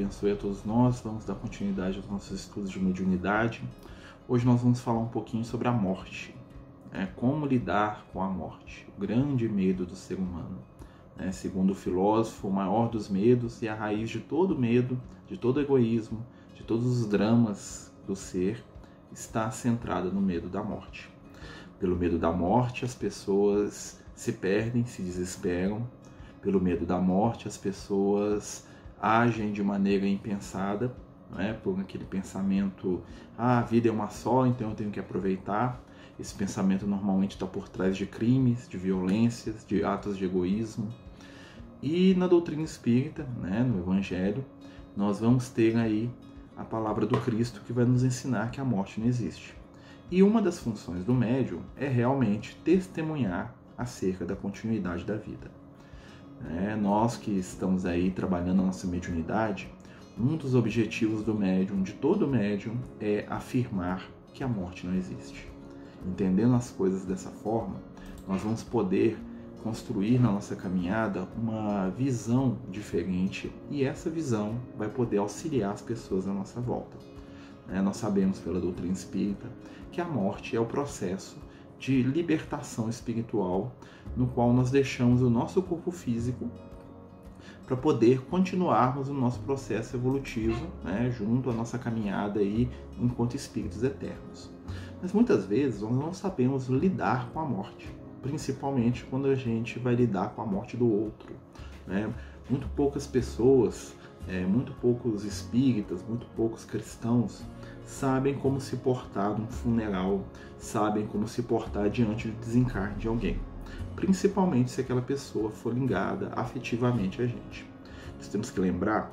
abençoe a todos nós. Vamos dar continuidade aos nossos estudos de mediunidade. Hoje nós vamos falar um pouquinho sobre a morte. Né? Como lidar com a morte, o grande medo do ser humano. Né? Segundo o filósofo, o maior dos medos e a raiz de todo medo, de todo egoísmo, de todos os dramas do ser, está centrada no medo da morte. Pelo medo da morte, as pessoas se perdem, se desesperam. Pelo medo da morte, as pessoas agem de maneira impensada, né? por aquele pensamento, ah, a vida é uma só, então eu tenho que aproveitar. Esse pensamento normalmente está por trás de crimes, de violências, de atos de egoísmo. E na doutrina espírita, né, no Evangelho, nós vamos ter aí a palavra do Cristo que vai nos ensinar que a morte não existe. E uma das funções do médium é realmente testemunhar acerca da continuidade da vida. É, nós que estamos aí trabalhando a nossa mediunidade, um dos objetivos do médium, de todo médium, é afirmar que a morte não existe. Entendendo as coisas dessa forma, nós vamos poder construir na nossa caminhada uma visão diferente e essa visão vai poder auxiliar as pessoas à nossa volta. É, nós sabemos pela doutrina espírita que a morte é o processo de libertação espiritual no qual nós deixamos o nosso corpo físico para poder continuarmos o nosso processo evolutivo né, junto à nossa caminhada aí enquanto espíritos eternos. Mas muitas vezes nós não sabemos lidar com a morte principalmente quando a gente vai lidar com a morte do outro. Né? Muito poucas pessoas, é, muito poucos espíritas, muito poucos cristãos sabem como se portar num funeral, sabem como se portar diante do desencarne de alguém, principalmente se aquela pessoa for ligada afetivamente a gente. Nós temos que lembrar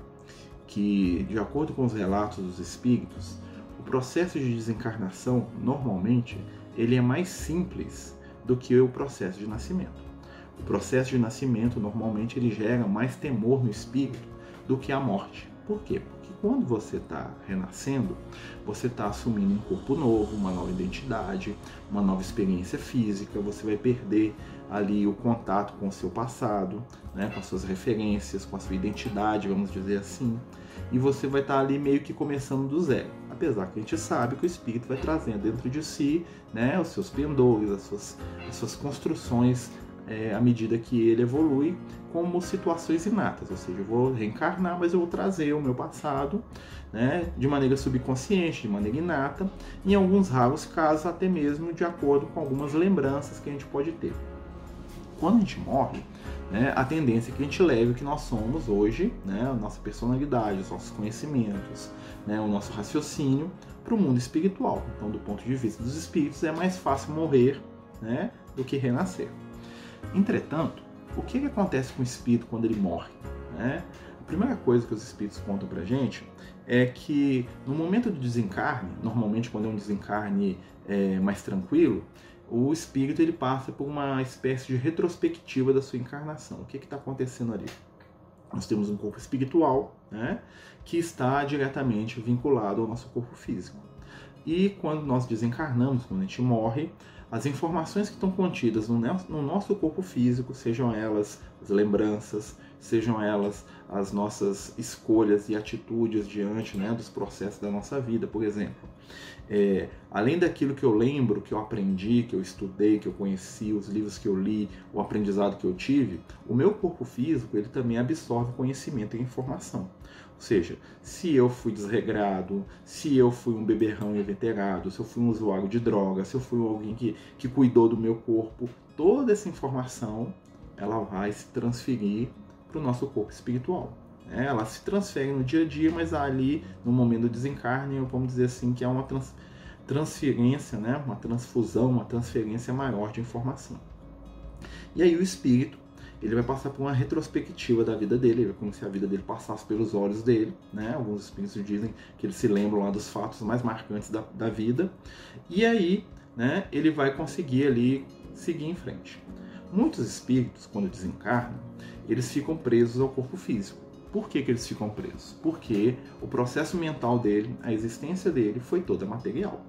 que, de acordo com os relatos dos espíritos, o processo de desencarnação normalmente ele é mais simples do que o processo de nascimento. O processo de nascimento normalmente ele gera mais temor no espírito do que a morte. Por quê? Porque quando você está renascendo, você está assumindo um corpo novo, uma nova identidade, uma nova experiência física, você vai perder ali o contato com o seu passado, né, com as suas referências, com a sua identidade, vamos dizer assim, e você vai estar tá ali meio que começando do zero apesar que a gente sabe que o espírito vai trazendo dentro de si né, os seus pendores, as suas, as suas construções é, à medida que ele evolui, como situações inatas, ou seja, eu vou reencarnar, mas eu vou trazer o meu passado né, de maneira subconsciente, de maneira inata, em alguns raros casos, até mesmo de acordo com algumas lembranças que a gente pode ter. Quando a gente morre, né, a tendência é que a gente leve o que nós somos hoje, né, a nossa personalidade, os nossos conhecimentos, né, o nosso raciocínio para o mundo espiritual. Então, do ponto de vista dos espíritos, é mais fácil morrer né, do que renascer. Entretanto, o que, que acontece com o espírito quando ele morre? Né? A primeira coisa que os espíritos contam para gente é que no momento do desencarne, normalmente quando é um desencarne é, mais tranquilo, o espírito ele passa por uma espécie de retrospectiva da sua encarnação. O que está acontecendo ali? Nós temos um corpo espiritual, né, que está diretamente vinculado ao nosso corpo físico. E quando nós desencarnamos, quando a gente morre, as informações que estão contidas no nosso corpo físico, sejam elas as lembranças, sejam elas as nossas escolhas e atitudes diante né, dos processos da nossa vida, por exemplo. É, além daquilo que eu lembro, que eu aprendi, que eu estudei, que eu conheci, os livros que eu li, o aprendizado que eu tive, o meu corpo físico ele também absorve conhecimento e informação. Ou seja, se eu fui desregrado, se eu fui um beberrão inveterado, se eu fui um usuário de droga, se eu fui alguém que, que cuidou do meu corpo, toda essa informação ela vai se transferir para o nosso corpo espiritual. É, ela se transfere no dia a dia, mas ali, no momento do desencarne, vamos dizer assim, que é uma trans, transferência, né, uma transfusão, uma transferência maior de informação. E aí o espírito, ele vai passar por uma retrospectiva da vida dele, ele vai como se a vida dele passasse pelos olhos dele, né? Alguns espíritos dizem que eles se lembram lá dos fatos mais marcantes da, da vida, e aí, né, ele vai conseguir ali seguir em frente. Muitos espíritos, quando desencarnam, eles ficam presos ao corpo físico. Por que, que eles ficam presos? Porque o processo mental dele, a existência dele, foi toda material.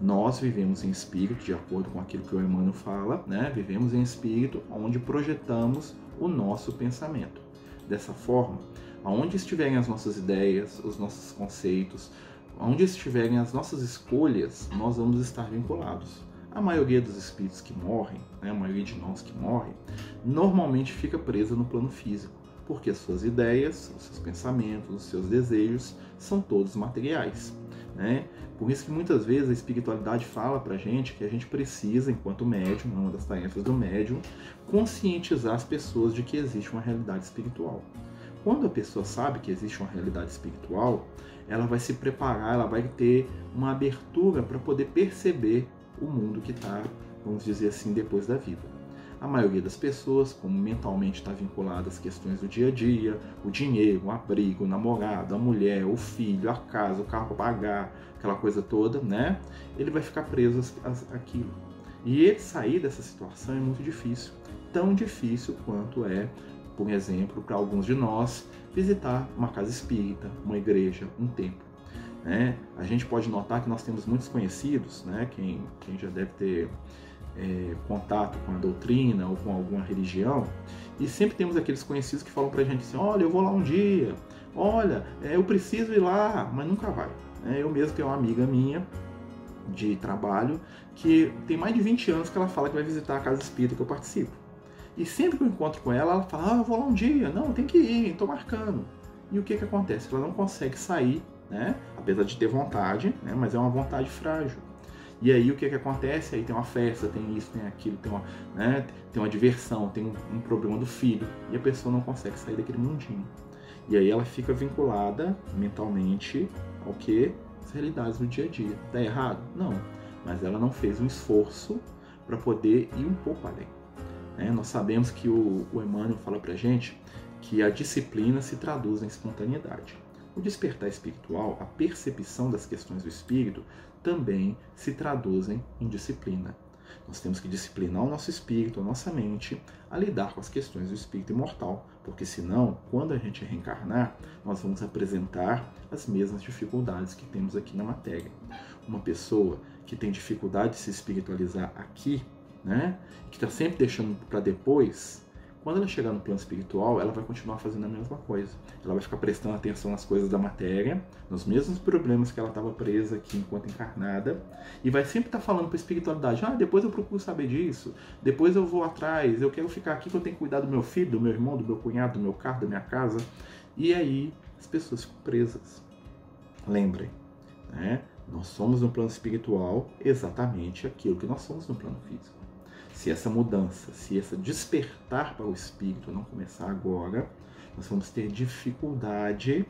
Nós vivemos em espírito, de acordo com aquilo que o Emmanuel fala, né? vivemos em espírito onde projetamos o nosso pensamento. Dessa forma, Aonde estiverem as nossas ideias, os nossos conceitos, onde estiverem as nossas escolhas, nós vamos estar vinculados. A maioria dos espíritos que morrem, né, a maioria de nós que morrem, normalmente fica presa no plano físico, porque as suas ideias, os seus pensamentos, os seus desejos são todos materiais. Né? Por isso que muitas vezes a espiritualidade fala para gente que a gente precisa, enquanto médium, uma das tarefas do médium, conscientizar as pessoas de que existe uma realidade espiritual. Quando a pessoa sabe que existe uma realidade espiritual, ela vai se preparar, ela vai ter uma abertura para poder perceber o mundo que está, vamos dizer assim, depois da vida. A maioria das pessoas, como mentalmente está vinculada às questões do dia a dia, o dinheiro, o abrigo, o namorado, a mulher, o filho, a casa, o carro para pagar, aquela coisa toda, né? Ele vai ficar preso àquilo. E ele sair dessa situação é muito difícil. Tão difícil quanto é, por exemplo, para alguns de nós, visitar uma casa espírita, uma igreja, um templo. Né? A gente pode notar que nós temos muitos conhecidos, né? quem, quem já deve ter é, contato com a doutrina ou com alguma religião, e sempre temos aqueles conhecidos que falam para a gente assim: olha, eu vou lá um dia, olha, é, eu preciso ir lá, mas nunca vai. É, eu mesmo tenho uma amiga minha de trabalho que tem mais de 20 anos que ela fala que vai visitar a casa espírita que eu participo. E sempre que eu encontro com ela, ela fala: Ah, eu vou lá um dia. Não, tem que ir, estou marcando. E o que, que acontece? Ela não consegue sair, né? apesar de ter vontade, né? mas é uma vontade frágil. E aí o que, que acontece? Aí tem uma festa, tem isso, tem aquilo, tem uma, né? tem uma diversão, tem um, um problema do filho. E a pessoa não consegue sair daquele mundinho. E aí ela fica vinculada mentalmente ao que? As realidades do dia a dia. Tá errado? Não. Mas ela não fez um esforço para poder ir um pouco além. Né? Nós sabemos que o, o Emmanuel fala para gente que a disciplina se traduz em espontaneidade. O despertar espiritual, a percepção das questões do espírito, também se traduzem em disciplina. Nós temos que disciplinar o nosso espírito, a nossa mente, a lidar com as questões do espírito imortal, porque senão, quando a gente reencarnar, nós vamos apresentar as mesmas dificuldades que temos aqui na matéria. Uma pessoa que tem dificuldade de se espiritualizar aqui né? Que está sempre deixando para depois. Quando ela chegar no plano espiritual, ela vai continuar fazendo a mesma coisa. Ela vai ficar prestando atenção nas coisas da matéria, nos mesmos problemas que ela estava presa aqui enquanto encarnada, e vai sempre estar tá falando para a espiritualidade: ah, depois eu procuro saber disso, depois eu vou atrás, eu quero ficar aqui que eu tenho que cuidar do meu filho, do meu irmão, do meu cunhado, do meu carro, da minha casa. E aí as pessoas ficam presas. Lembrem, né? Nós somos no plano espiritual exatamente aquilo que nós somos no plano físico se essa mudança, se esse despertar para o espírito não começar agora, nós vamos ter dificuldade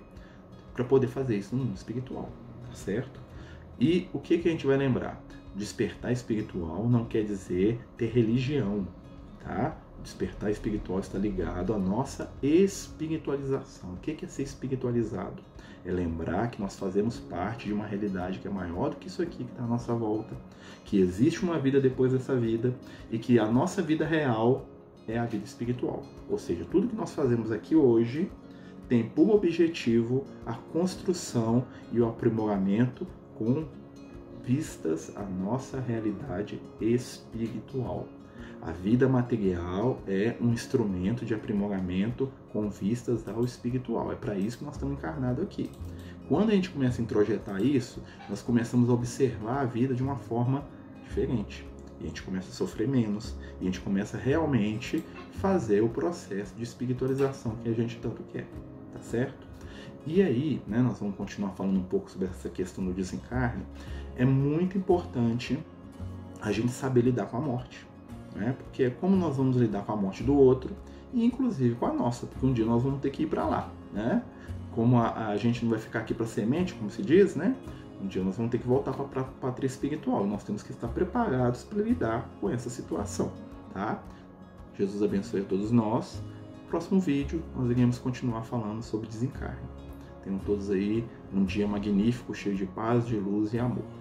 para poder fazer isso no mundo espiritual, tá certo? E o que, que a gente vai lembrar? Despertar espiritual não quer dizer ter religião, tá? Despertar espiritual está ligado à nossa espiritualização. O que é ser espiritualizado? é lembrar que nós fazemos parte de uma realidade que é maior do que isso aqui que está à nossa volta, que existe uma vida depois dessa vida e que a nossa vida real é a vida espiritual. Ou seja, tudo que nós fazemos aqui hoje tem por objetivo a construção e o aprimoramento com vistas à nossa realidade espiritual. A vida material é um instrumento de aprimoramento com vistas ao espiritual. É para isso que nós estamos encarnados aqui. Quando a gente começa a introjetar isso, nós começamos a observar a vida de uma forma diferente. E a gente começa a sofrer menos. E a gente começa realmente fazer o processo de espiritualização que a gente tanto quer. Tá certo? E aí, né, nós vamos continuar falando um pouco sobre essa questão do desencarne. É muito importante a gente saber lidar com a morte né? Porque é como nós vamos lidar com a morte do outro e inclusive com a nossa, porque um dia nós vamos ter que ir para lá, né? Como a, a, gente não vai ficar aqui para semente, como se diz, né? Um dia nós vamos ter que voltar para a pátria espiritual. Nós temos que estar preparados para lidar com essa situação, tá? Jesus abençoe a todos nós. próximo vídeo nós iremos continuar falando sobre desencarne. Tenham todos aí um dia magnífico, cheio de paz, de luz e amor.